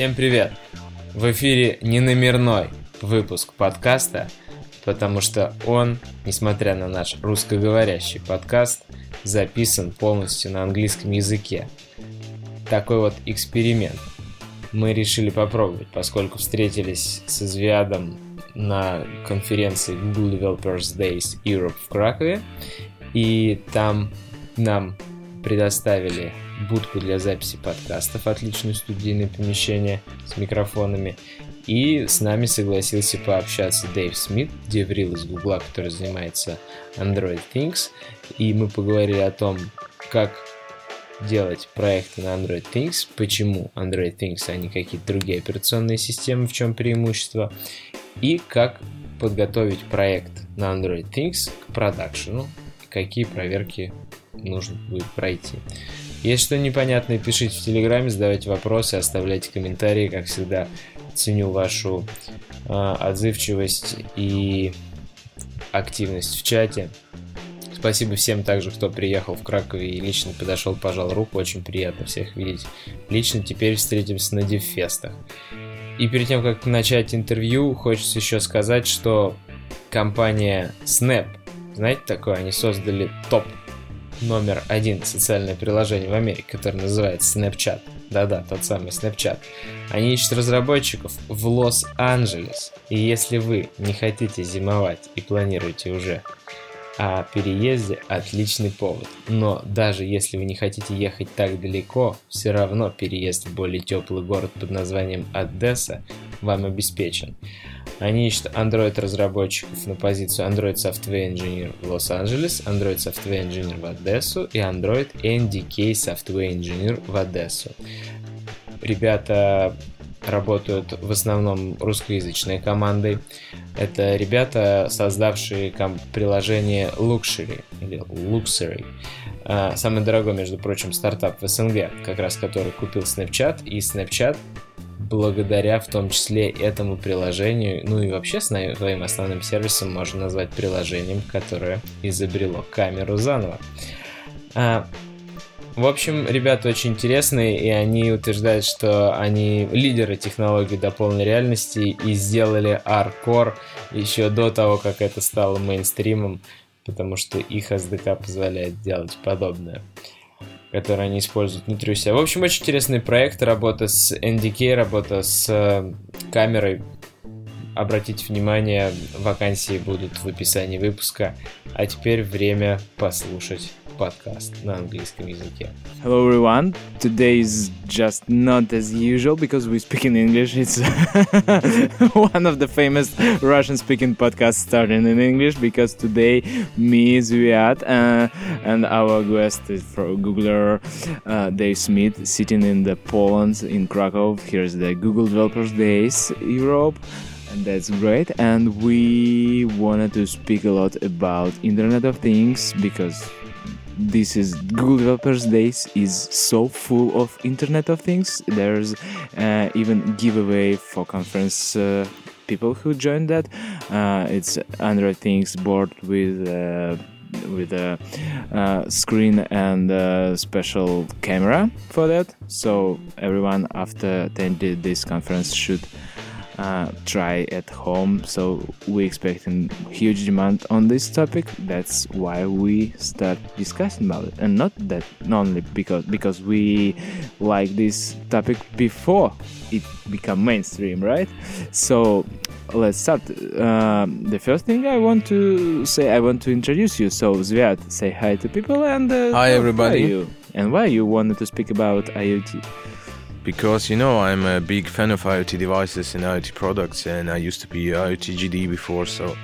Всем привет! В эфире не номерной выпуск подкаста, потому что он, несмотря на наш русскоговорящий подкаст, записан полностью на английском языке. Такой вот эксперимент мы решили попробовать, поскольку встретились с Извиадом на конференции Google Developers Days Europe в Кракове, и там нам предоставили будку для записи подкастов, отличное студийное помещение с микрофонами. И с нами согласился пообщаться Дэйв Смит, деврил из Гугла, который занимается Android Things. И мы поговорили о том, как делать проекты на Android Things, почему Android Things, а не какие-то другие операционные системы, в чем преимущество, и как подготовить проект на Android Things к продакшену, какие проверки нужно будет пройти. Если что непонятное, пишите в Телеграме, задавайте вопросы, оставляйте комментарии. Как всегда, ценю вашу э, отзывчивость и активность в чате. Спасибо всем также, кто приехал в Кракове и лично подошел, пожал руку. Очень приятно всех видеть. Лично теперь встретимся на дивфестах. И перед тем, как начать интервью, хочется еще сказать, что компания Snap, знаете такое, они создали топ номер один социальное приложение в Америке, которое называется Snapchat. Да-да, тот самый Snapchat. Они ищут разработчиков в Лос-Анджелес. И если вы не хотите зимовать и планируете уже о переезде, отличный повод. Но даже если вы не хотите ехать так далеко, все равно переезд в более теплый город под названием Одесса вам обеспечен. Они ищут Android-разработчиков на позицию Android Software Engineer в Лос-Анджелес, Android Software Engineer в Одессу и Android NDK Software Engineer в Одессу. Ребята работают в основном русскоязычной командой. Это ребята, создавшие приложение Luxury или Luxury. А, самый дорогой, между прочим, стартап в СНГ, как раз который купил Snapchat, и Snapchat благодаря в том числе этому приложению, ну и вообще своим основным сервисом можно назвать приложением, которое изобрело камеру заново. В общем, ребята очень интересные, и они утверждают, что они лидеры технологий до полной реальности и сделали R-Core еще до того, как это стало мейнстримом, потому что их SDK позволяет делать подобное которые они используют внутри себя. В общем, очень интересный проект, работа с NDK, работа с э, камерой. Обратите внимание, вакансии будут в описании выпуска. А теперь время послушать подкаст на английском языке. Hello everyone. Today is just not as usual because we speak in English. It's one of the famous Russian speaking podcasts starting in English because today me, Zviad, uh, and our guest is for Googler uh, Dave Smith sitting in the Poland in Krakow. Here's the Google Developers Days Europe and that's great and we wanted to speak a lot about internet of things because this is Google Developers Days is so full of Internet of Things. There's uh, even giveaway for conference uh, people who joined that. Uh, it's Android Things board with uh, with a uh, screen and a special camera for that. So everyone after attending this conference should uh, try at home. So we expecting huge demand on this topic. That's why we start discussing about it, and not that only because because we like this topic before it become mainstream, right? So let's start. Um, the first thing I want to say, I want to introduce you. So Zviad, say hi to people and uh, hi everybody. you? And why you wanted to speak about IoT? Because you know I'm a big fan of IoT devices and IoT products, and I used to be IoT GDE before. So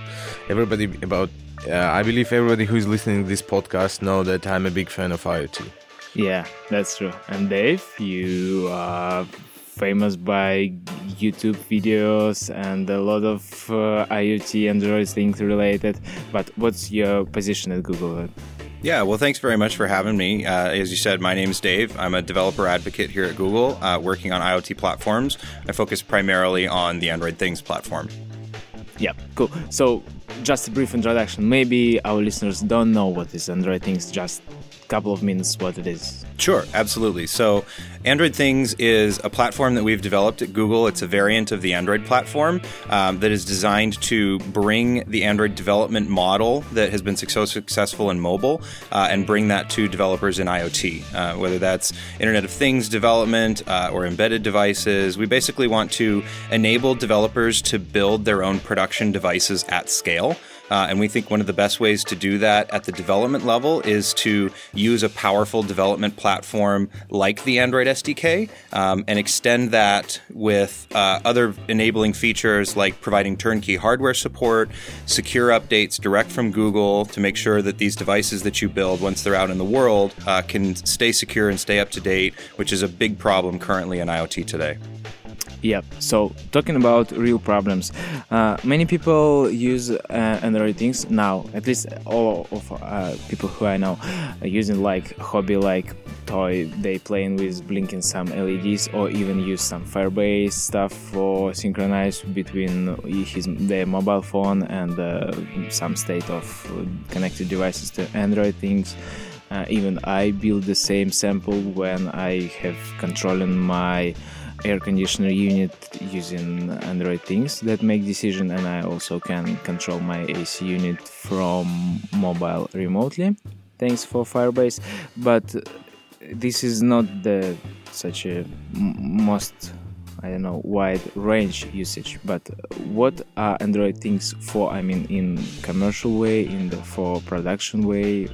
everybody about uh, I believe everybody who is listening to this podcast know that I'm a big fan of IoT. Yeah, that's true. And Dave, you are famous by YouTube videos and a lot of uh, IoT Android things related. But what's your position at Google? Yeah, well, thanks very much for having me. Uh, as you said, my name is Dave. I'm a developer advocate here at Google, uh, working on IoT platforms. I focus primarily on the Android Things platform. Yeah, cool. So, just a brief introduction. Maybe our listeners don't know what is Android Things. Just couple of minutes what it is. Sure, absolutely. So, Android Things is a platform that we've developed at Google. It's a variant of the Android platform um, that is designed to bring the Android development model that has been so successful in mobile uh, and bring that to developers in IoT, uh, whether that's Internet of Things development uh, or embedded devices. We basically want to enable developers to build their own production devices at scale. Uh, and we think one of the best ways to do that at the development level is to use a powerful development platform like the Android SDK um, and extend that with uh, other enabling features like providing turnkey hardware support, secure updates direct from Google to make sure that these devices that you build once they're out in the world uh, can stay secure and stay up to date, which is a big problem currently in IoT today. Yep. So talking about real problems, uh, many people use uh, Android things now. At least all of uh, people who I know are using like hobby, like toy. They playing with blinking some LEDs or even use some Firebase stuff for synchronize between his their mobile phone and uh, some state of connected devices to Android things. Uh, even I build the same sample when I have controlling my air conditioner unit using Android things that make decision and I also can control my AC unit from mobile remotely. Thanks for Firebase. But this is not the such a most I don't know wide range usage. But what are Android things for? I mean in commercial way in the for production way?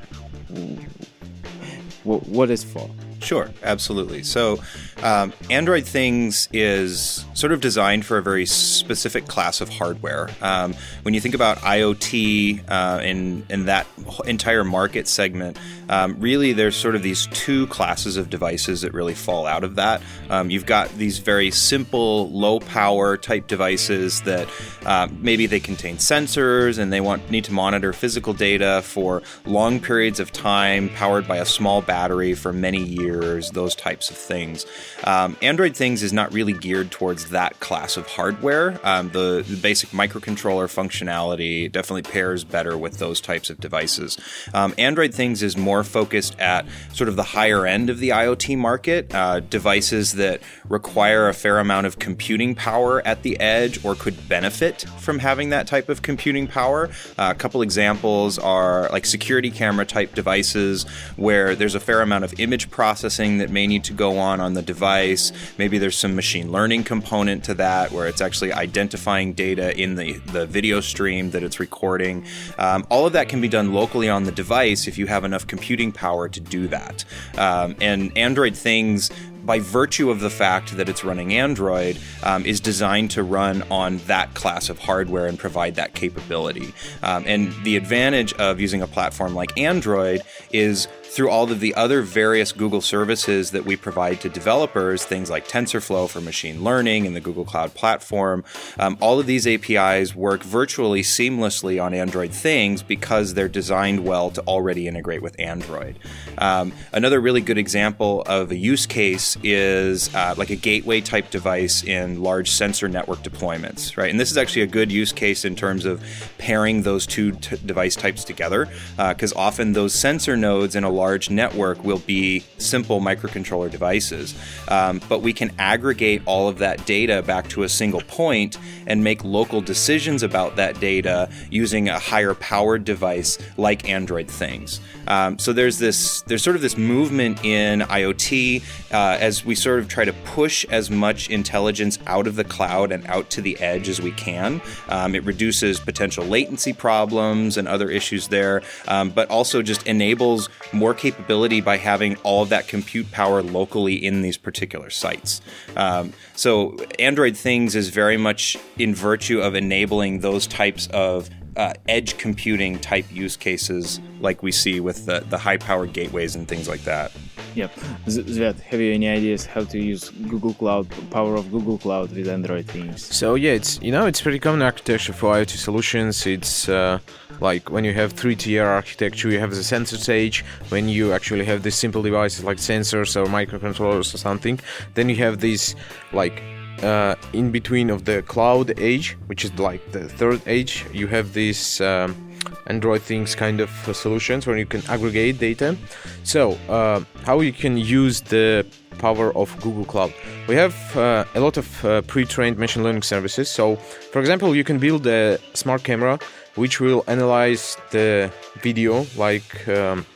What is for Sure, absolutely. So, um, Android Things is sort of designed for a very specific class of hardware. Um, when you think about IoT uh, in in that entire market segment, um, really there's sort of these two classes of devices that really fall out of that. Um, you've got these very simple, low power type devices that uh, maybe they contain sensors and they want need to monitor physical data for long periods of time, powered by a small battery for many years those types of things. Um, Android Things is not really geared towards that class of hardware. Um, the, the, basic microcontroller functionality definitely pairs better with those types of devices. Um, Android Things is more focused at sort of the higher end of the IoT market, uh, devices that require a fair amount of computing power at the edge or could benefit from having that type of computing power. Uh, a couple examples are like security camera type devices where there's a fair amount of image processing processing that may need to go on on the device. Maybe there's some machine learning component to that where it's actually identifying data in the, the video stream that it's recording. Um, all of that can be done locally on the device if you have enough computing power to do that. Um, and Android Things by virtue of the fact that it's running Android, um, is designed to run on that class of hardware and provide that capability. Um, and the advantage of using a platform like Android is through all of the other various Google services that we provide to developers, things like TensorFlow for machine learning and the Google Cloud Platform. Um, all of these APIs work virtually seamlessly on Android things because they're designed well to already integrate with Android. Um, another really good example of a use case is uh, like a gateway type device in large sensor network deployments, right? And this is actually a good use case in terms of pairing those two t- device types together because uh, often those sensor nodes in a large network will be simple microcontroller devices. Um, but we can aggregate all of that data back to a single point and make local decisions about that data using a higher powered device like Android Things. Um, so there's this there's sort of this movement in IoT uh, as we sort of try to push as much intelligence out of the cloud and out to the edge as we can. Um, it reduces potential latency problems and other issues there, um, but also just enables more more capability by having all of that compute power locally in these particular sites. Um, so, Android Things is very much in virtue of enabling those types of uh, edge computing type use cases like we see with the, the high powered gateways and things like that. Yep. Zviad, have you any ideas how to use Google Cloud, power of Google Cloud with Android things? So yeah, it's you know it's pretty common architecture for IoT solutions. It's uh, like when you have three-tier architecture, you have the sensor stage. When you actually have these simple devices like sensors or microcontrollers or something, then you have these like uh, in between of the cloud age, which is like the third age. You have this. Um, Android things kind of solutions where you can aggregate data. So, uh, how you can use the power of Google Cloud? We have uh, a lot of uh, pre-trained machine learning services. So, for example, you can build a smart camera which will analyze the video like. Um,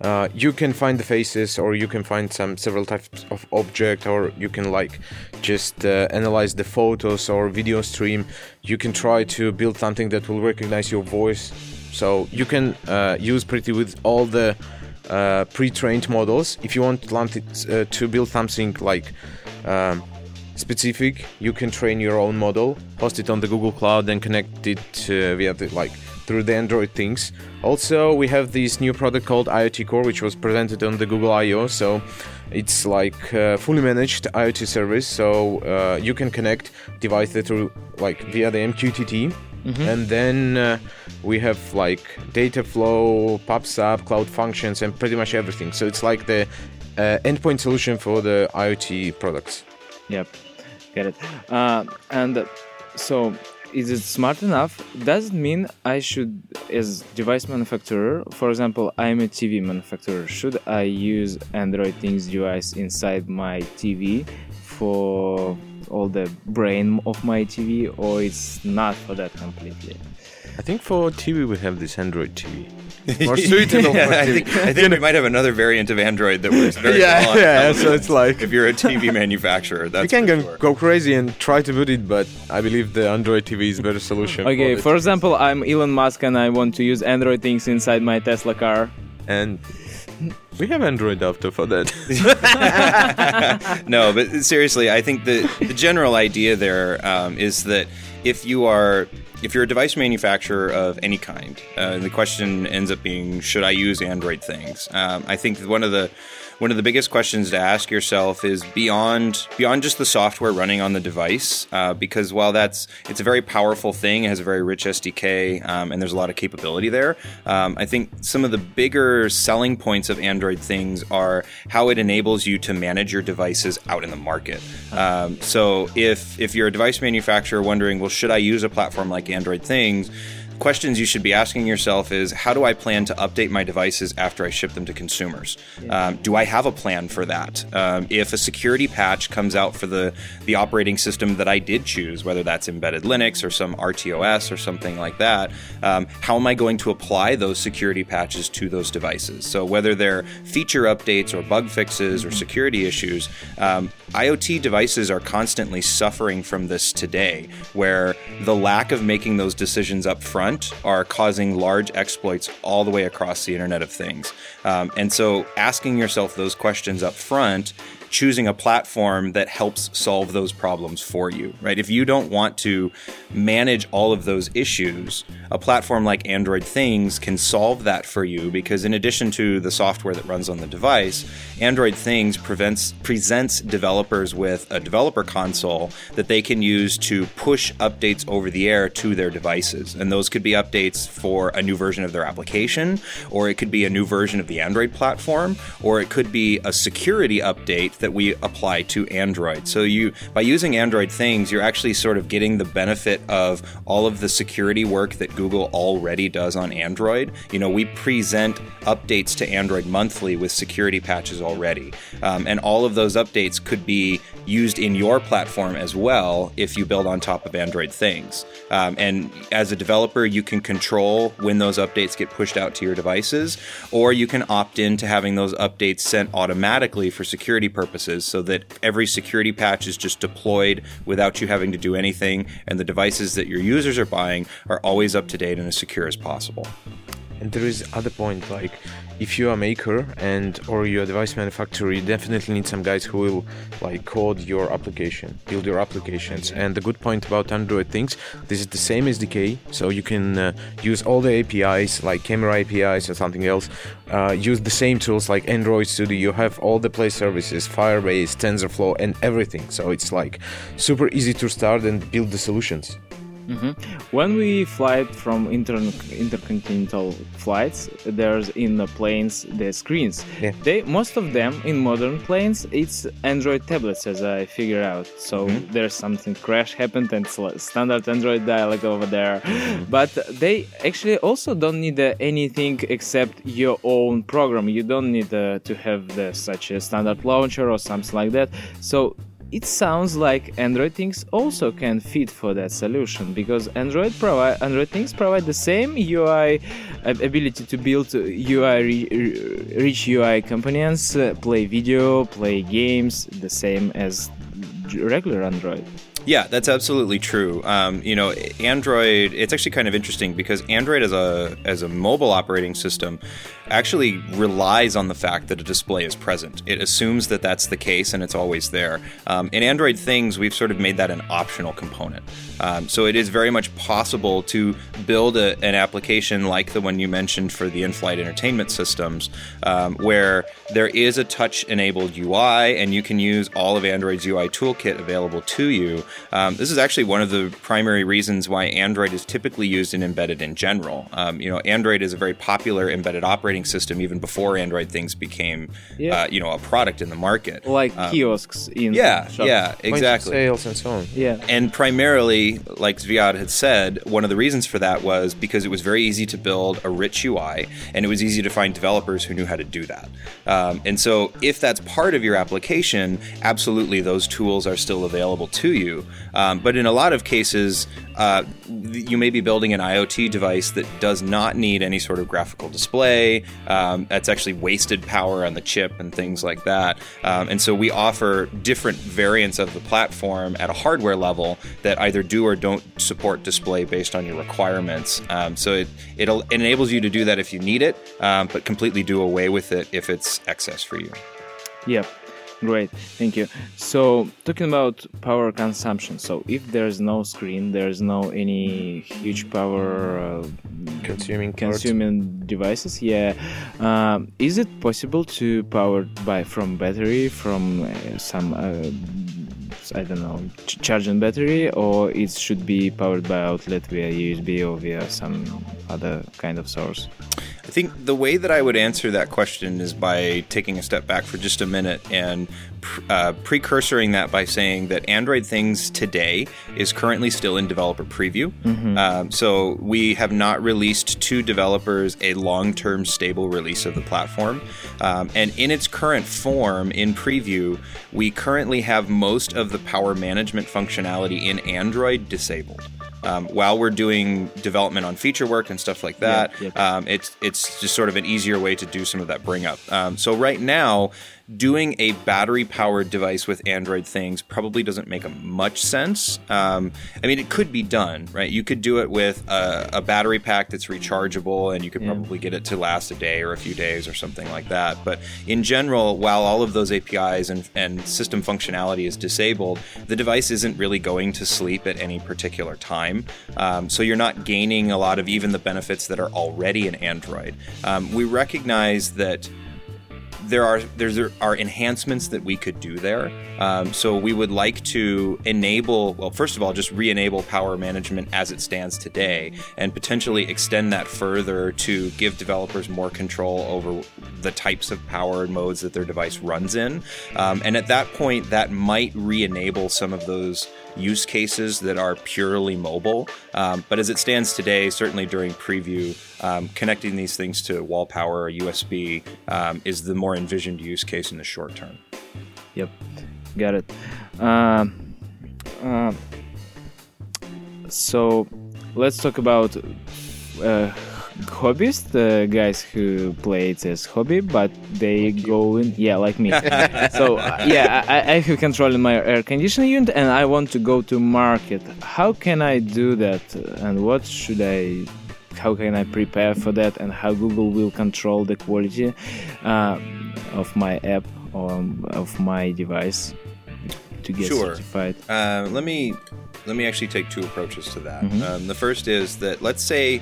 uh, you can find the faces or you can find some several types of object or you can like just uh, analyze the photos or video stream you can try to build something that will recognize your voice so you can uh, use pretty with all the uh, pre-trained models if you want uh, to build something like um, specific you can train your own model host it on the google cloud and connect it via the like through the Android things. Also, we have this new product called IoT Core, which was presented on the Google I/O. So it's like a fully managed IoT service. So uh, you can connect devices through like via the MQTT. Mm-hmm. And then uh, we have like data flow, Pub/Sub, cloud functions, and pretty much everything. So it's like the uh, endpoint solution for the IoT products. Yep, get it. Uh, and so is it smart enough? Does it mean I should, as device manufacturer, for example, I'm a TV manufacturer, should I use Android Things device inside my TV for all the brain of my TV, or it's not for that completely? I think for TV we have this Android TV. More suitable yeah, I think, I think we might have another variant of Android that works very yeah, well. Yeah, so it's like if you're a TV manufacturer, that's you can go, sure. go crazy and try to put it, but I believe the Android TV is a better solution. Okay, for, for example, I'm Elon Musk and I want to use Android things inside my Tesla car. And we have Android Auto for that. no, but seriously, I think the the general idea there um, is that if you are if you're a device manufacturer of any kind, uh, the question ends up being, should I use Android things? Um, I think one of the one of the biggest questions to ask yourself is beyond beyond just the software running on the device, uh, because while that's it's a very powerful thing, it has a very rich SDK, um, and there's a lot of capability there. Um, I think some of the bigger selling points of Android things are how it enables you to manage your devices out in the market. Um, so if if you're a device manufacturer wondering, well, should I use a platform like Android Things? Questions you should be asking yourself is how do I plan to update my devices after I ship them to consumers? Um, do I have a plan for that? Um, if a security patch comes out for the, the operating system that I did choose, whether that's embedded Linux or some RTOS or something like that, um, how am I going to apply those security patches to those devices? So, whether they're feature updates or bug fixes or security issues, um, IoT devices are constantly suffering from this today, where the lack of making those decisions up front front are causing large exploits all the way across the Internet of Things. Um, and so asking yourself those questions up front choosing a platform that helps solve those problems for you, right? If you don't want to manage all of those issues, a platform like Android Things can solve that for you because in addition to the software that runs on the device, Android Things prevents, presents developers with a developer console that they can use to push updates over the air to their devices. And those could be updates for a new version of their application, or it could be a new version of the Android platform, or it could be a security update that we apply to Android. So you by using Android things, you're actually sort of getting the benefit of all of the security work that Google already does on Android. You know, we present updates to Android monthly with security patches already, um, and all of those updates could be used in your platform as well if you build on top of Android things. Um, and as a developer, you can control when those updates get pushed out to your devices, or you can opt in to having those updates sent automatically for security purposes so that every security patch is just deployed without you having to do anything, and the devices that your users are buying are always up to date and as secure as possible. And there is other point like if you're a maker and or you're a device manufacturer, you definitely need some guys who will like code your application, build your applications. And the good point about Android things, this is the same SDK, so you can uh, use all the APIs like camera APIs or something else. Uh, use the same tools like Android Studio. You have all the Play services, Firebase, TensorFlow, and everything. So it's like super easy to start and build the solutions. When we fly from inter- intercontinental flights, there's in the planes the screens. Yeah. They most of them in modern planes it's Android tablets as I figure out. So there's something crash happened and standard Android dialog over there. But they actually also don't need uh, anything except your own program. You don't need uh, to have the, such a standard launcher or something like that. So it sounds like Android things also can fit for that solution because Android provide Android things provide the same UI ability to build UI re- rich UI components, uh, play video, play games, the same as regular Android. Yeah, that's absolutely true. Um, you know, Android. It's actually kind of interesting because Android as a as a mobile operating system actually relies on the fact that a display is present. It assumes that that's the case and it's always there. Um, in Android things, we've sort of made that an optional component. Um, so it is very much possible to build a, an application like the one you mentioned for the in-flight entertainment systems, um, where there is a touch-enabled UI and you can use all of Android's UI toolkit available to you. Um, this is actually one of the primary reasons why Android is typically used in embedded in general. Um, you know, Android is a very popular embedded operating system even before Android things became, Yeah. uh, you know, a product in the market. Like kiosks in Yeah, shops. yeah, exactly. Sales and so on. Yeah. And primarily, like Zviad had said, one of the reasons for that was because it was very easy to build a rich UI, and it was easy to find developers who knew how to do that. Um, and so, if that's part of your application, absolutely those tools are still available to you. Um, but in a lot of cases, uh, you may be building an IoT device that does not need any sort of graphical display. Um, that's actually wasted power on the chip and things like that. Um, and so we offer different variants of the platform at a hardware level that either do or don't support display based on your requirements. Um, so it, it enables you to do that if you need it, um, but completely do away with it if it's excess for you. Yep. Great, thank you. So, talking about power consumption. So, if there's no screen, there's no any huge power uh, Consuming consuming devices. Yeah, um, is it possible to power by from battery from uh, some uh, I don't know ch- charging battery, or it should be powered by outlet via USB or via some other kind of source? I think the way that I would answer that question is by taking a step back for just a minute and uh, precursoring that by saying that Android Things today is currently still in developer preview. Um, so we have not released to developers a long term stable release of the platform. Um, and in its current form, in preview, we currently have most of the power management functionality in Android disabled. Um, while we're doing development on feature work and stuff like that, um, it's it's just sort of an easier way to do some of that bring up. Um, so right now, doing a battery powered device with Android things probably doesn't make a much sense. Um, I mean, it could be done, right? You could do it with a, a battery pack that's rechargeable, and you could probably get it to last a day or a few days or something like that. But in general, while all of those APIs and, and system functionality is disabled, the device isn't really going to sleep at any particular time. Um, so you're not gaining a lot of even the benefits that are already in Android. Um, we recognize that there are there are enhancements that we could do there. Um, so we would like to enable, well, first of all, just re-enable power management as it stands today, and potentially extend that further to give developers more control over the types of power modes that their device runs in. Um, and at that point, that might re-enable some of those use cases that are purely mobile. Um, but as it stands today, certainly during preview, um, connecting these things to wall power or USB um, is the more envisioned use case in the short term. Yep, got it. Um, uh, so let's talk about uh, hobbyists, the guys who play it as hobby, but they go in, yeah, like me. so uh, yeah, I, I have control in my air conditioning unit, and I want to go to market. How can I do that, and what should I? How can I prepare for that, and how Google will control the quality uh, of my app or of my device to get Sure. certified? Uh, let me let me actually take two approaches to that. Mm-hmm. Um, the first is that let's say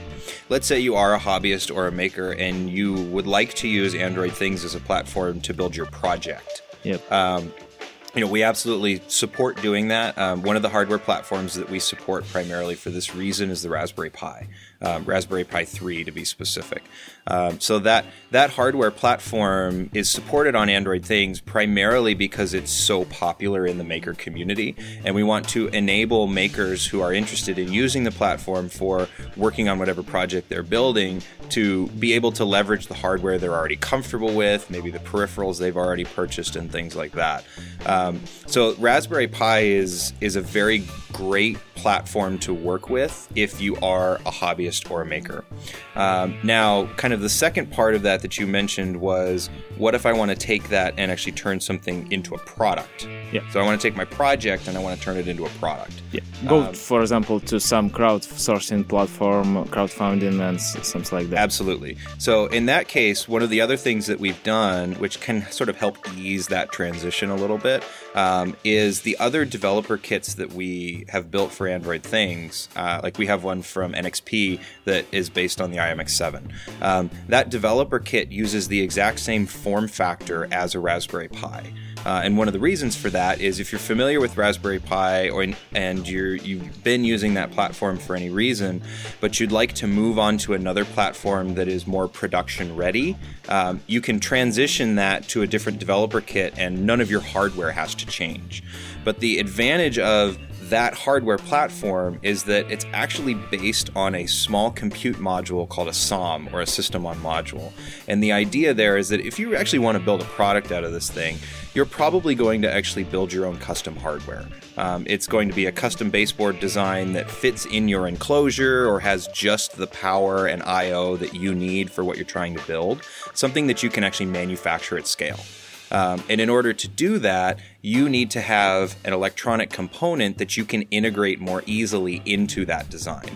let's say you are a hobbyist or a maker and you would like to use Android things as a platform to build your project. Yep. Um, you know, we absolutely support doing that. Um, one of the hardware platforms that we support primarily for this reason is the Raspberry Pi, um, Raspberry Pi 3 to be specific. Um, so that that hardware platform is supported on Android Things primarily because it's so popular in the maker community, and we want to enable makers who are interested in using the platform for working on whatever project they're building to be able to leverage the hardware they're already comfortable with, maybe the peripherals they've already purchased, and things like that. Um, so Raspberry Pi is is a very great platform to work with if you are a hobbyist or a maker. Um, now, kind of the second part of that that you mentioned was what if I want to take that and actually turn something into a product? Yeah. So I want to take my project and I want to turn it into a product. Yeah. Go, Um, for example, to some crowdsourcing platform, crowdfunding, and s- something like that. Absolutely. So, in that case, one of the other things that we've done, which can sort of help ease that transition a little bit, um, is the other developer kits that we have built for Android things. Uh, like we have one from NXP that is based on the i.MX7. Um, that developer kit uses the exact same form factor as a Raspberry Pi. Uh, and one of the reasons for that is if you're familiar with Raspberry Pi or and you're you've been using that platform for any reason, but you'd like to move on to another platform that is more production ready, um, you can transition that to a different developer kit, and none of your hardware has to change. But the advantage of that hardware platform is that it's actually based on a small compute module called a SOM or a system on module. And the idea there is that if you actually want to build a product out of this thing, you're probably going to actually build your own custom hardware. Um, it's going to be a custom baseboard design that fits in your enclosure or has just the power and I/O that you need for what you're trying to build. Something that you can actually manufacture at scale. Um, and in order to do that, you need to have an electronic component that you can integrate more easily into that design.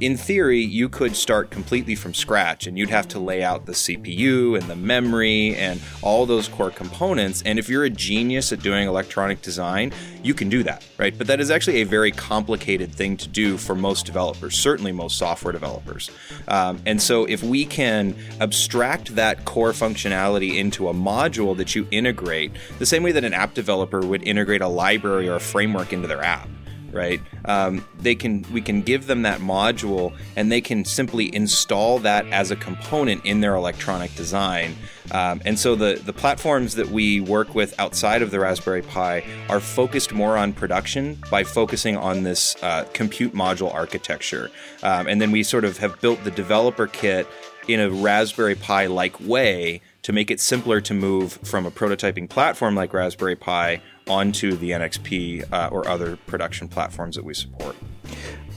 In theory, you could start completely from scratch and you'd have to lay out the CPU and the memory and all those core components. And if you're a genius at doing electronic design, you can do that, right? But that is actually a very complicated thing to do for most developers, certainly most software developers. Um, and so if we can abstract that core functionality into a module that you integrate, the same way that an app developer would integrate a library or a framework into their app right? Um, they can we can give them that module and they can simply install that as a component in their electronic design. Um, and so the the platforms that we work with outside of the raspberry pi are focused more on production by focusing on this uh, compute module architecture. Um, and then we sort of have built the developer kit in a raspberry pi like way to make it simpler to move from a prototyping platform like raspberry pi onto the NXP uh, or other production platforms that we support.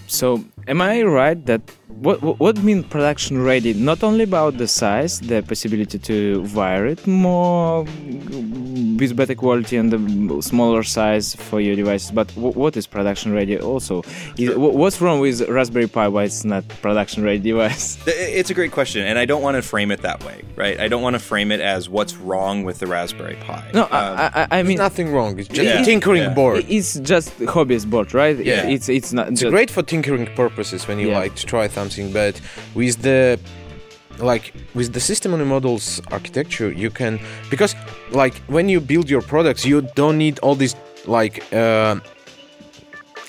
So, am I right that what what, mean production ready? Not only about the size, the possibility to wire it more with better quality and the smaller size for your devices, but w- what is production ready also? Is, wh- what's wrong with Raspberry Pi? Why it's not production ready device? It's a great question, and I don't want to frame it that way, right? I don't want to frame it as what's wrong with the Raspberry Pi. No, Um, I, I, I mean Nothing wrong. It's just Yeah. a tinkering Yeah. board. it's just hobbyist board, right? Yeah. It's it's not. It's just, great for tinkering purposes when you Yeah. like to try something, but with the like with the system on the models architecture, you can because like when you build your products, you don't need all these like uh,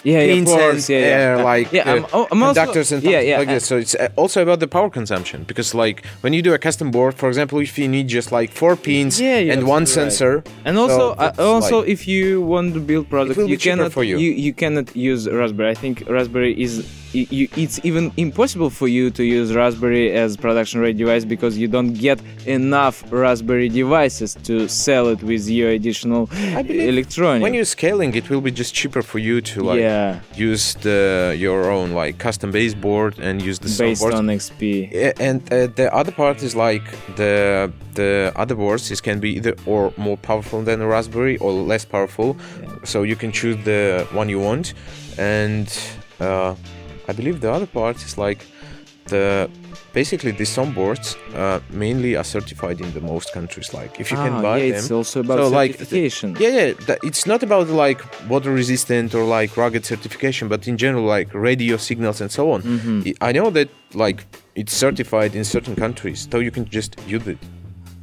Yeah, course, yeah, yeah. air, Uh, like yeah, uh, I'm, oh, I'm also- conductors and yeah, yeah, like uh, this. So it's uh, also about the power consumption because like when you do a custom board, for example, if you need just like four pins Yeah, yeah, and one right. sensor, And also, so uh, also, like- if you want to build products, you cannot for you. you you cannot use Raspberry. I think Raspberry is you, it's even impossible for you to use Raspberry as production ready device because you don't get enough Raspberry devices to sell it with your additional believe electronic. when you're scaling, it will be just cheaper for you to like yeah, use the your own like custom baseboard and use the based soundboards. NXP. And uh, the other part is like the the other boards is can be either or more powerful than a raspberry or less powerful so you can choose the one you want and uh, i believe the other part is like the basically the SoM boards uh, mainly are certified in the most countries like if you ah, can buy yeah, them it's also about So, like, certification. yeah, yeah. That, it's not about like water resistant or like rugged certification, but in general, like radio signals and so on. Mm-hmm. I I know that like it's certified in certain countries, so you can just use it.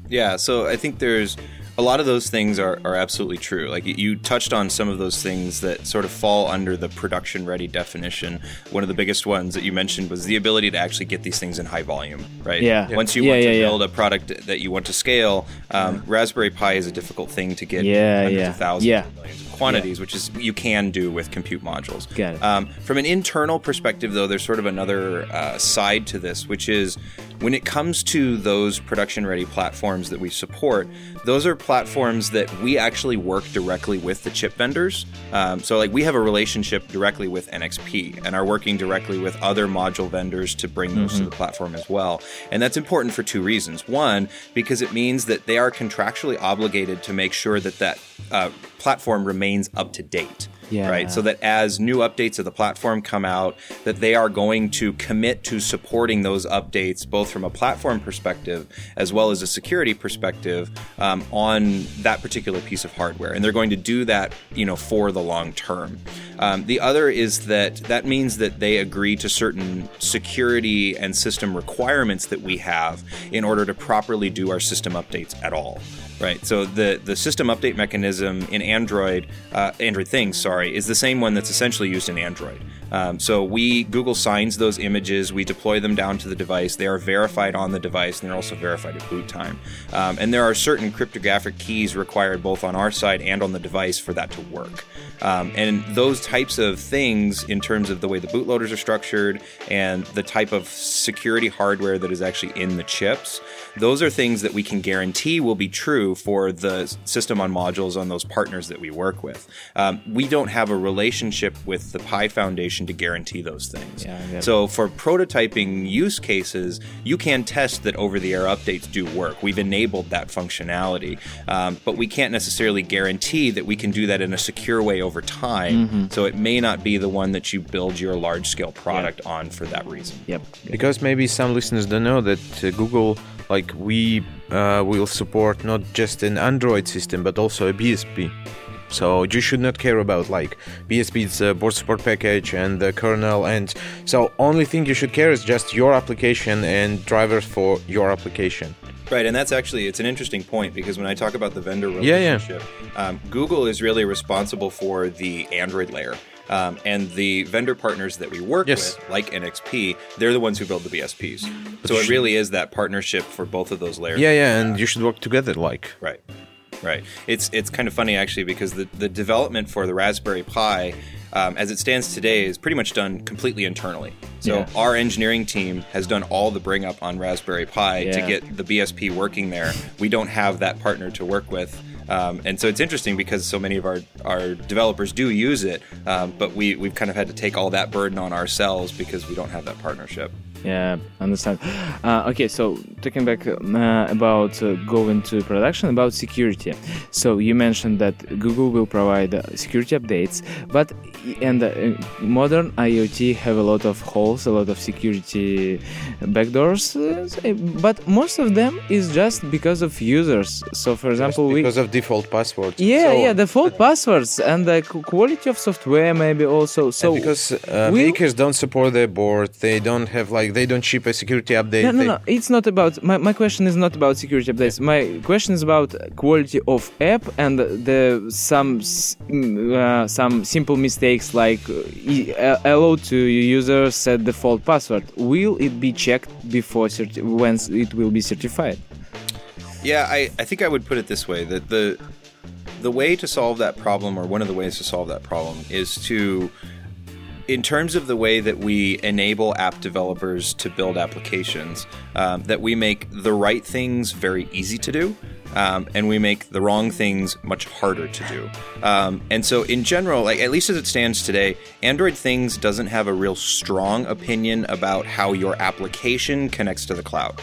Yeah, so I think there's a lot of those things are, are absolutely true. Like you- you touched on some of those things that sort of fall under the production ready definition. One of the biggest ones that you mentioned was the ability to actually get these things in high volume, right? Yeah. Once you Yeah, want yeah, to yeah. build a product that you want to scale, um, Raspberry Pi is a difficult thing to get Yeah, hundreds yeah. of thousands Yeah. of millions quantities, which is you can do with compute modules. Got it. Um, from an internal perspective, though, there's sort of another uh, side to this, which is when it comes to those production ready platforms that we support, those are platforms that we actually work directly with the chip vendors. Um, so, like, we have a relationship directly with NXP and are working directly with other module vendors to bring those to the platform as well. And that's important for two reasons. One, because it means that they are contractually obligated to make sure that that uh, platform remains up to date Yeah. right? So that as new updates of the platform come out, that they are going to commit to supporting those updates, both from a platform perspective as well as a security perspective, um, on that particular piece of hardware, and they're going to do that, you know, for the long term. Um, the other is that that means that they agree to certain security and system requirements that we have in order to properly do our system updates at all right? So the the system update mechanism in Android, uh, Android things, sorry, is the same one that's essentially used in Android. Um, so we Google signs those images, we deploy them down to the device. They are verified on the device, and they're also verified at boot time. Um, and there are certain cryptographic keys required both on our side and on the device for that to work. Um, and those types of things, in terms of the way the bootloaders are structured and the type of security hardware that is actually in the chips, those are things that we can guarantee will be true for the system on modules on those partners that we work with. Um, we don't have a relationship with the Pi Foundation to guarantee those things. Yeah, I it. So for prototyping use cases, you can test that over-the-air updates do work. We've enabled that functionality, um, but we can't necessarily guarantee that we can do that in a secure way over time. Mm-hmm. So it may not be the one that you build your large-scale product on for that reason. Yep. Because maybe some listeners don't know that uh, Google, like we, uh, will support not just an Android system but also a BSP. So you should not care about like BSP's uh, board support package and the kernel, and so only thing you should care is just your application and drivers for your application. Right, and that's actually it's an interesting point because when I talk about the vendor Yeah, yeah. relationship, Um, Google is really responsible for the Android layer. Um, and the vendor partners that we work Yes. with, like NXP, they're the ones who build the BSPs. So it really is that partnership for both of those layers. Yeah, yeah, and you should work together. Like, Right. Right. It's it's kind of funny actually because the, the development for the Raspberry Pi, um, as it stands today, is pretty much done completely internally. So Yeah. our engineering team has done all the bring up on Raspberry Pi to get the BSP working there. We don't have that partner to work with. Um, and so it's interesting because so many of our, our developers do use it, um, but we, we've kind of had to take all that burden on ourselves because we don't have that partnership. Yeah, understand. Uh, okay, so talking back uh, about uh, going to production, about security. So you mentioned that Google will provide uh, security updates, but and uh, modern IoT have a lot of holes, a lot of security backdoors, uh, but most of them is just because of users. So, for example, we because of default passwords. yeah, So- yeah, default passwords and the quality of software maybe also. So because uh, makers don't support their board, they don't have like they don't ship a security update. No, no, they- no. It's not about my, my question is not about security updates. My question is about quality of app and the some mm, uh, some simple mistakes like uh, e- uh, allow to user set default password. Will it be checked before certi- when it will be certified? Yeah, I, I think I would put it this way that the the way to solve that problem, or one of the ways to solve that problem, is to in terms of the way that we enable app developers to build applications, um, that we make the right things very easy to do. Um, and we make the wrong things much harder to do. Um, and so, in general, like at least as it stands today, Android Things doesn't have a real strong opinion about how your application connects to the cloud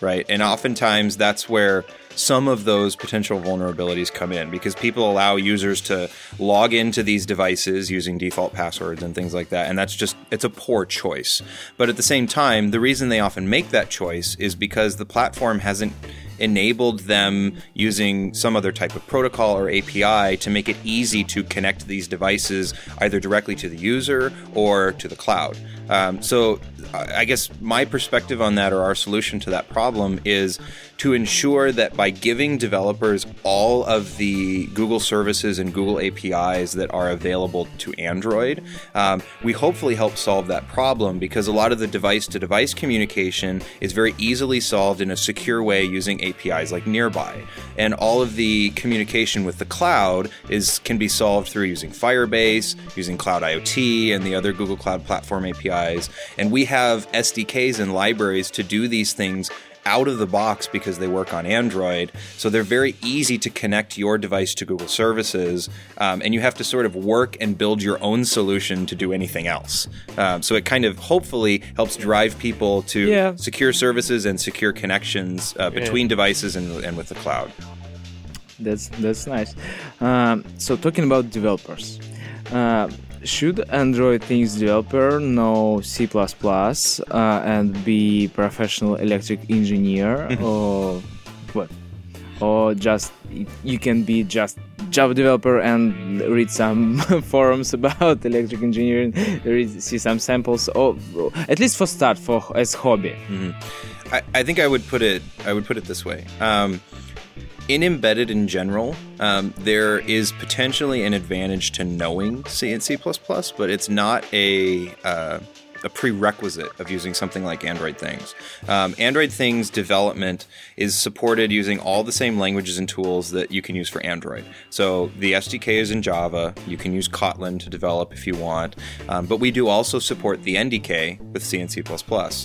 right? And oftentimes that's where some of those potential vulnerabilities come in because people allow users to log into these devices using default passwords and things like that. And that's just, it's a poor choice. But at the same time, the reason they often make that choice is because the platform hasn't enabled them using some other type of protocol or API to make it easy to connect these devices either directly to the user or to the cloud. Um, so I guess my perspective on that, or our solution to that problem, is to ensure that by giving developers all of the Google services and Google APIs that are available to Android, um, we hopefully help solve that problem because a lot of the device to device communication is very easily solved in a secure way using APIs like Nearby. And all of the communication with the cloud is can be solved through using Firebase, using Cloud IoT, and the other Google Cloud Platform APIs. And we have SDKs and libraries to do these things out of the box because they work on Android. So they're very easy to connect your device to Google services, um, and you have to sort of work and build your own solution to do anything else. Um, so it kind of hopefully helps drive people to Yeah. secure services and secure connections uh, between devices and, and with the cloud. That's that's nice. Um, so talking about developers, uh, should Android Things developer know C++ uh, and be professional electric engineer or what? Or just you can be just Java developer and read some forums about electric engineering, read, see some samples, or at least for start for as hobby. I, I think I would put it I would put it this way. Um, in embedded in general, um, there is potentially an advantage to knowing C and C++, but it's not a uh, a prerequisite of using something like Android Things. Um, Android Things development is supported using all the same languages and tools that you can use for Android. So the SDK is in Java. You can use Kotlin to develop if you want, um, but we do also support the NDK with C and C++.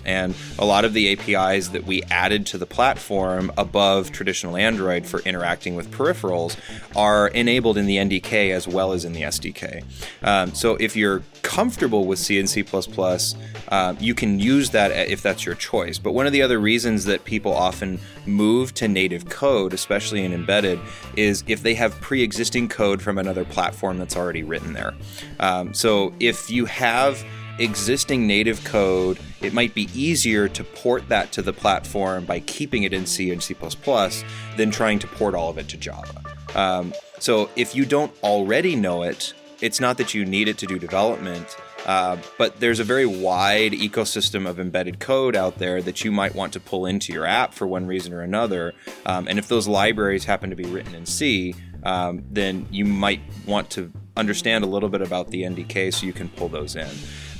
And a lot of the APIs that we added to the platform above traditional Android for interacting with peripherals are enabled in the NDK as well as in the SDK. Um, so if you're comfortable with C and C++, uh, you can use that if that's your choice. But one of the other reasons that people often move to native code, especially in embedded, is if they have pre-existing code from another platform that's already written there. Um, so if you have existing native code, it might be easier to port that to the platform by keeping it in C and C++ than trying to port all of it to Java. Um, so if you don't already know it, it's not that you need it to do development, uh, but there's a very wide ecosystem of embedded code out there that you might want to pull into your app for one reason or another. Um, and if those libraries happen to be written in C, um, then you might want to understand a little bit about the NDK so you can pull those in.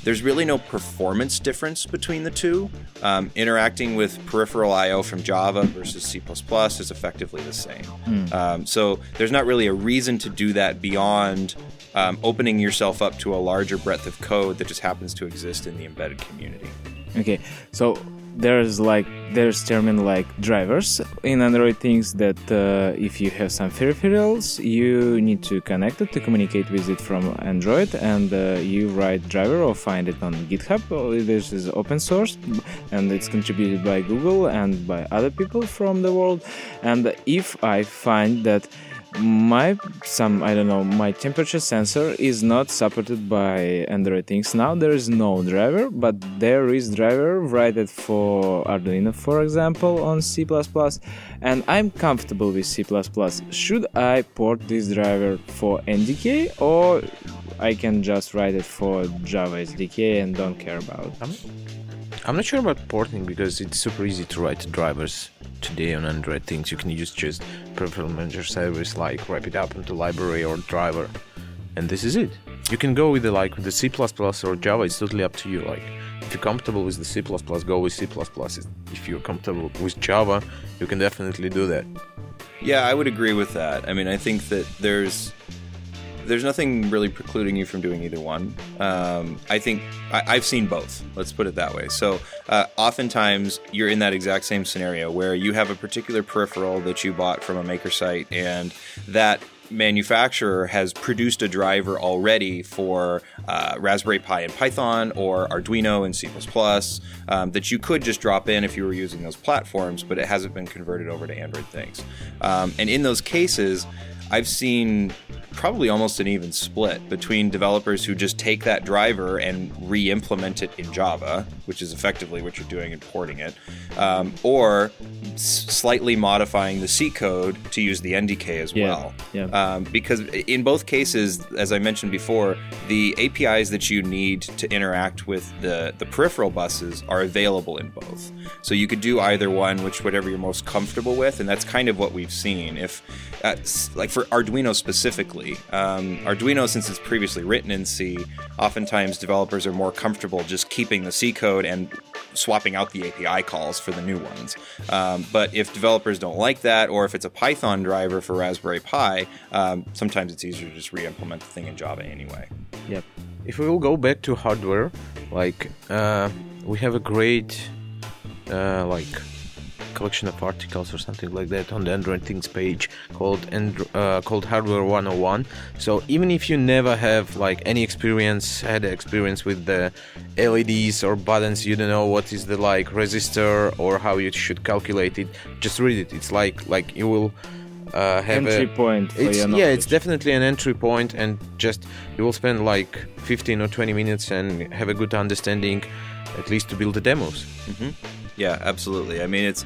There's really no performance difference between the two. Um, interacting with peripheral I/O from Java versus C++ is effectively the same. Um, so there's not really a reason to do that beyond um, opening yourself up to a larger breadth of code that just happens to exist in the embedded community. Okay, so there's like there's term like drivers in Android things that uh, if you have some peripherals, you need to connect it to communicate with it from Android, and uh, you write driver or find it on GitHub. This is open source, and it's contributed by Google and by other people from the world. And if I find that my some I don't know my temperature sensor is not supported by Android things now. There is no driver, but there is driver written for Arduino, for example, on C++, and I'm comfortable with C++. Should I port this driver for NDK or I can just write it for Java SDK and don't care about? I'm not sure about porting because it's super easy to write drivers today on Android things. You can use just peripheral manager service like wrap it up into library or driver, and this is it. You can go with the like with the C++ or Java. It's totally up to you. Like if you're comfortable with the C++, go with C++. If you're comfortable with Java, you can definitely do that. Yeah, I would agree with that. I mean, I think that there's there's nothing really precluding you from doing either one. Um, I think I, I've seen both. Let's put it that way. So, uh, oftentimes you're in that exact same scenario where you have a particular peripheral that you bought from a maker site, and that manufacturer has produced a driver already for uh, Raspberry Pi in Python or Arduino in C++ um, that you could just drop in if you were using those platforms, but it hasn't been converted over to Android things. Um, and in those cases, I've seen probably almost an even split between developers who just take that driver and re-implement it in Java, which is effectively what you're doing and porting it, um, or s- slightly modifying the C code to use the NDK as Yeah, well. yeah. Um, because in both cases, as I mentioned before, the APIs that you need to interact with the, the peripheral buses are available in both. So you could do either one, which whatever you're most comfortable with, and that's kind of what we've seen. If, uh, like for Arduino specifically, um, Arduino, since it's previously written in C, oftentimes developers are more comfortable just keeping the C code and swapping out the API calls for the new ones. Um, but if developers don't like that, or if it's a Python driver for Raspberry Pi, um, sometimes it's easier to just re-implement the thing in Java anyway. Yep. if we will go back to hardware like uh, we have a great uh, like collection of articles or something like that on the android things page called and uh, called hardware 101 so even if you never have like any experience had experience with the leds or buttons you don't know what is the like resistor or how you should calculate it just read it. It's like like you will uh, have Entry a, point it's yeah it's definitely an entry point and just you will spend like 15 or 20 minutes and have a good understanding at least to build the demos Yeah, absolutely. I mean, it's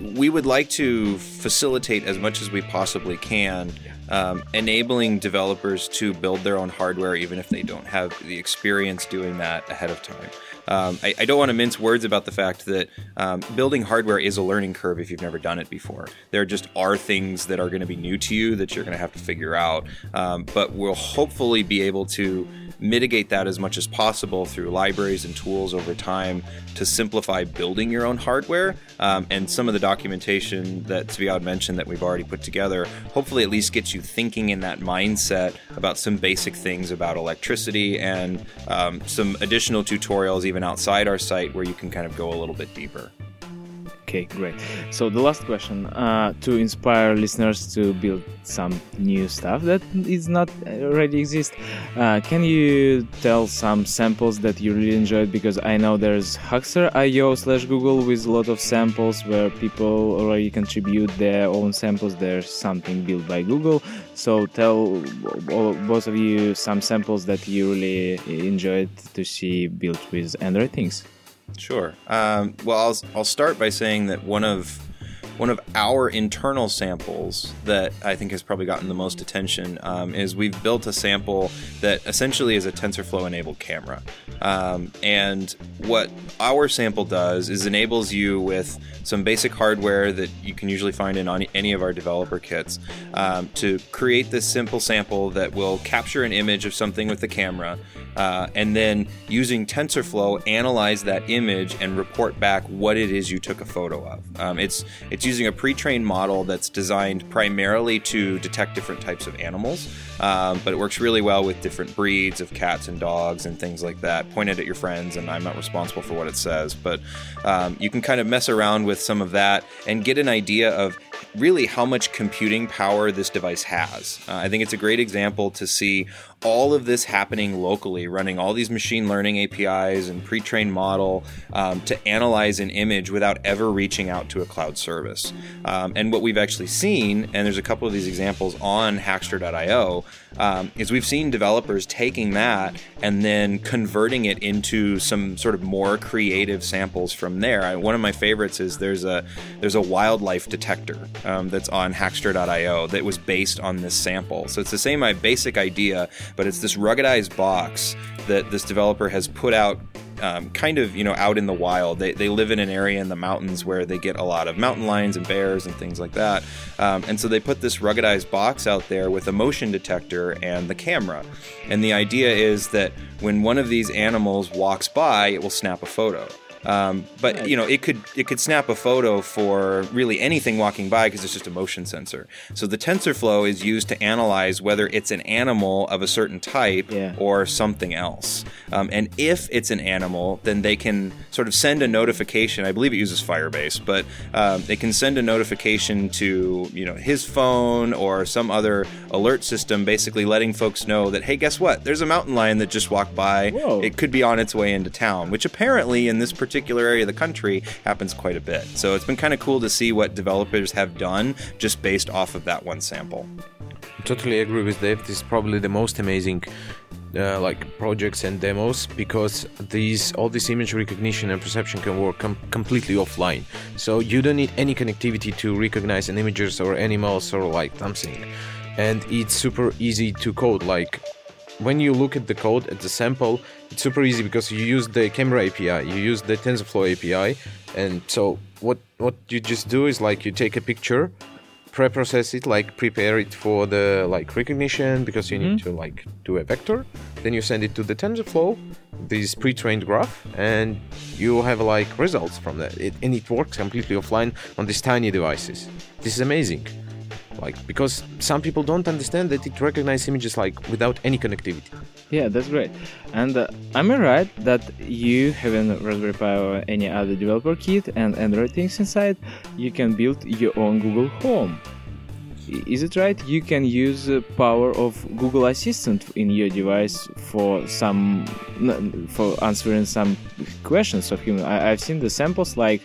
we would like to facilitate as much as we possibly can, um, enabling developers to build their own hardware, even if they don't have the experience doing that ahead of time. Um, I, I don't want to mince words about the fact that um, building hardware is a learning curve if you've never done it before. There just are things that are going to be new to you that you're going to have to figure out, um, but we'll hopefully be able to mitigate that as much as possible through libraries and tools over time to simplify building your own hardware. Um, and some of the documentation that Zviad mentioned that we've already put together hopefully at least gets you thinking in that mindset about some basic things about electricity and um, some additional tutorials even outside our site where you can kind of go a little bit deeper. Okay, great. So the last question uh, to inspire listeners to build some new stuff that is not already exist. Uh, can you tell some samples that you really enjoyed? Because I know there's Hackster.io slash Google with a lot of samples where people already contribute their own samples. There's something built by Google. So tell both of you some samples that you really enjoyed to see built with Android things. Sure. Um, well, I'll, I'll start by saying that one of one of our internal samples that I think has probably gotten the most attention um, is we've built a sample that essentially is a TensorFlow enabled camera. Um, and what our sample does is enables you with some basic hardware that you can usually find in on any of our developer kits um, to create this simple sample that will capture an image of something with the camera uh, and then using TensorFlow analyze that image and report back what it is you took a photo of. Um, it's it's using a pre-trained model that's designed primarily to detect different types of animals, um, but it works really well with different breeds of cats and dogs and things like that. Point it at your friends, and I'm not responsible for what it says, but um, you can kind of mess around with some of that and get an idea of really how much computing power this device has. Uh, I think it's a great example to see all of this happening locally, running all these machine learning APIs and pre trained model um, to analyze an image without ever reaching out to a cloud service. Um, and what we've actually seen, and there's a couple of these examples on Hackster.io, um, is we've seen developers taking that and then converting it into some sort of more creative samples from there. I, one of my favorites is there's a there's a wildlife detector um, that's on Hackster.io that was based on this sample. So it's the same uh, basic idea, but it's this ruggedized box that this developer has put out um, kind of you know out in the wild. They, they live in an area in the mountains where they get a lot of mountain lions and bears and things like that. Um, and so they put this ruggedized box out there with a motion detector and the camera. And the idea is that when one of these animals walks by, it will snap a photo. Um, but you know, it could it could snap a photo for really anything walking by because it's just a motion sensor. So the TensorFlow is used to analyze whether it's an animal of a certain type Yeah. or something else. Um, and if it's an animal, then they can sort of send a notification. I believe it uses Firebase, but um, they can send a notification to you know his phone or some other alert system, basically letting folks know that hey, guess what? There's a mountain lion that just walked by. Whoa. It could be on its way into town, which apparently in this particular area of the country happens quite a bit. So it's been kind of cool to see what developers have done just based off of that one sample. totally agree with Dave. This is probably the most amazing uh, like projects and demos because these all this image recognition and perception can work com- completely offline. So you don't need any connectivity to recognize an images or animals or like something, and it's super easy to code. Like when you look at the code at the sample, it's super easy because you use the camera API, you use the TensorFlow API, and so what what you just do is like you take a picture pre-process it like prepare it for the like recognition because you need mm-hmm. to like do a vector. Then you send it to the tensorflow this pre-trained graph and you have like results from that. It, and it works completely offline on these tiny devices. This is amazing. Like because some people don't understand that it recognizes images like without any connectivity Yeah, that's great. And uh, am I right that you have a Raspberry Pi or any other developer kit and Android things inside? You can build your own Google Home. Is it right? You can use the power of Google Assistant in your device for some for answering some questions of human. I, I've seen the samples like,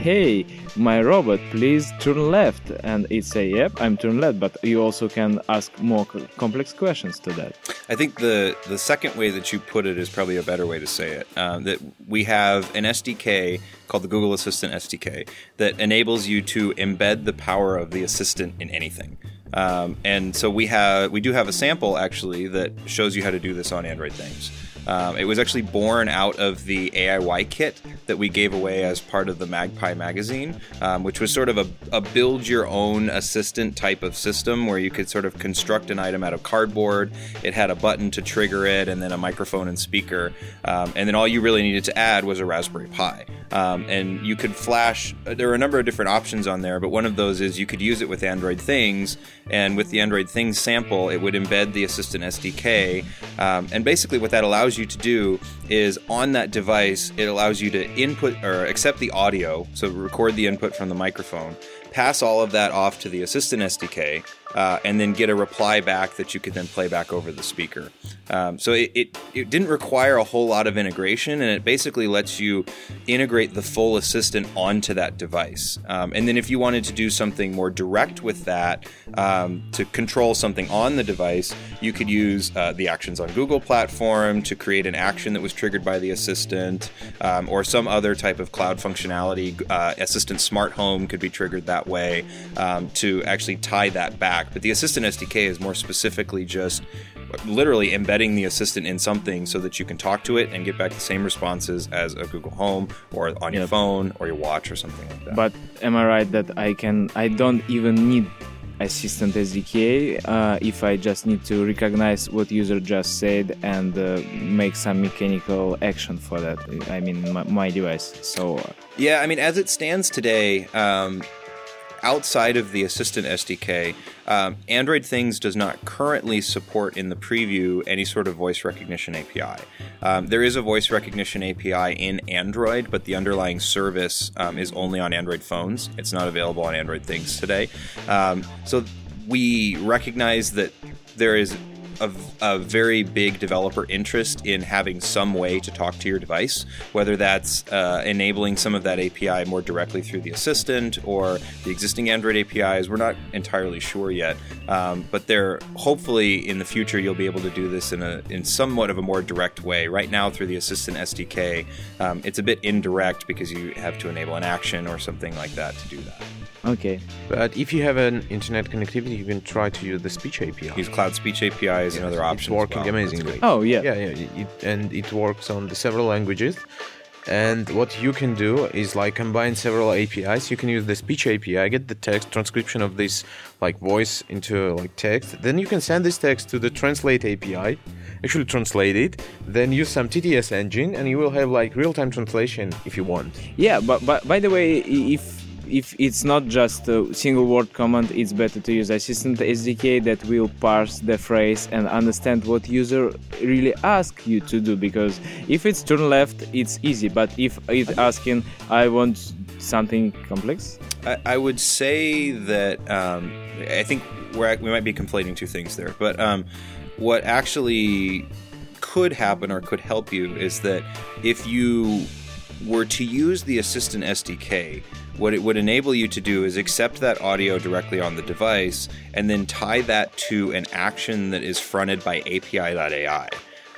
"Hey, my robot, please turn left," and it say, "Yep, I'm turn left." But you also can ask more complex questions to that. I think the the second way that you put it is probably a better way to say it. Um, that we have an SDK called the Google Assistant SDK that enables you to embed the power of the assistant in anything. Um, and so we have we do have a sample actually that shows you how to do this on Android things. Um, it was actually born out of the AIY kit that we gave away as part of the MagPi magazine, um, which was sort of a, a build your own assistant type of system where you could sort of construct an item out of cardboard. It had a button to trigger it, and then a microphone and speaker. Um, and then all you really needed to add was a Raspberry Pi. Um, and you could flash, there are a number of different options on there, but one of those is you could use it with Android Things. And with the Android Things sample, it would embed the Assistant SDK. Um, and basically, what that allows you to do is on that device, it allows you to input or accept the audio, so record the input from the microphone, pass all of that off to the Assistant SDK, uh, and then get a reply back that you could then play back over the speaker. Um, so it, it, it didn't require a whole lot of integration, and it basically lets you integrate the full assistant onto that device. Um, and then if you wanted to do something more direct with that um, to control something on the device, you could use uh, the Actions on Google platform to create an action that was triggered by the assistant, um, or some other type of cloud functionality. Uh, assistant Smart Home could be triggered that way um, to actually tie that back. But the Assistant SDK is more specifically just literally embedding the assistant in something so that you can talk to it and get back the same responses as a Google Home or on your Yep. phone or your watch or something like that. But am I right that I can? I don't even need Assistant SDK uh, if I just need to recognize what user just said and uh, make some mechanical action for that. I mean, my, my device. So uh, Yeah, I mean, as it stands today, um, outside of the Assistant SDK, um, Android Things does not currently support in the preview any sort of voice recognition API. Um, there is a voice recognition API in Android, but the underlying service um, is only on Android phones. It's not available on Android Things today. Um, so we recognize that there is a, a very big developer interest in having some way to talk to your device, whether that's uh, enabling some of that API more directly through the assistant or the existing Android APIs. We're not entirely sure yet, um, but there hopefully in the future you'll be able to do this in a in somewhat of a more direct way. Right now through the Assistant SDK, um, it's a bit indirect because you have to enable an action or something like that to do that. Okay, but if you have an internet connectivity you can try to use the speech api Use Cloud Speech API is another it's option. as working well. Amazingly. oh yeah, yeah, yeah, it, and it works on the several languages. And what you can do is like combine several APIs. You can use the speech API, get the text transcription of this like voice into like text. Then you can send this text to the translate API, actually translate it. Then use some TTS engine, and you will have like real-time translation if you want. yeah. But, but by the way, if if it's not just a single word command, it's better to use Assistant SDK that will parse the phrase and understand what user really ask you to do. Because if it's turn left, it's easy. But if it's asking, I want something complex. I, I would say that um, I think we're, we might be conflating two things there, but um, what actually could happen or could help you is that if you were to use the Assistant SDK, what it would enable you to do is accept that audio directly on the device and then tie that to an action that is fronted by API.ai.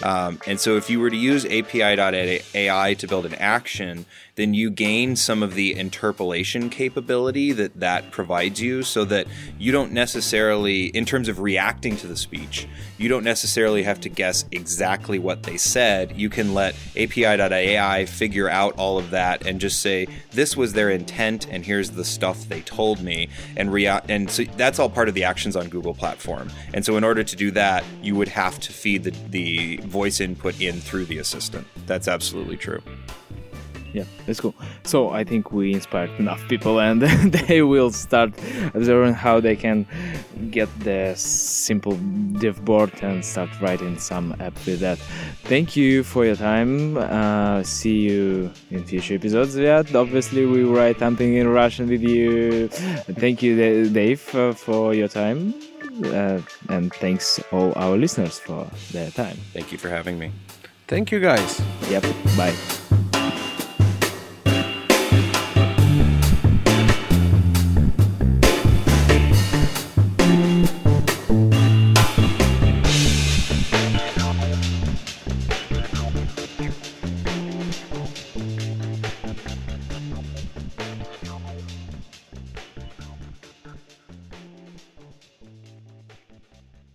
Um, and so if you were to use API.ai to build an action, then you gain some of the interpolation capability that that provides you so that you don't necessarily, in terms of reacting to the speech, you don't necessarily have to guess exactly what they said. You can let API.ai figure out all of that and just say, this was their intent and here's the stuff they told me. And, rea- and so that's all part of the actions on Google platform. And so in order to do that, you would have to feed the, the voice input in through the assistant. That's absolutely true. Yeah that's cool. So i think we inspired enough people and they will start observing how they can get the simple div board and start writing some app with that. Thank you for your time. Uh, see you in future episodes. Yeah obviously we write something in russian with you. Thank you dave uh, for your time uh, and thanks all our listeners for their time. Thank you for having me. Thank you guys. Yep bye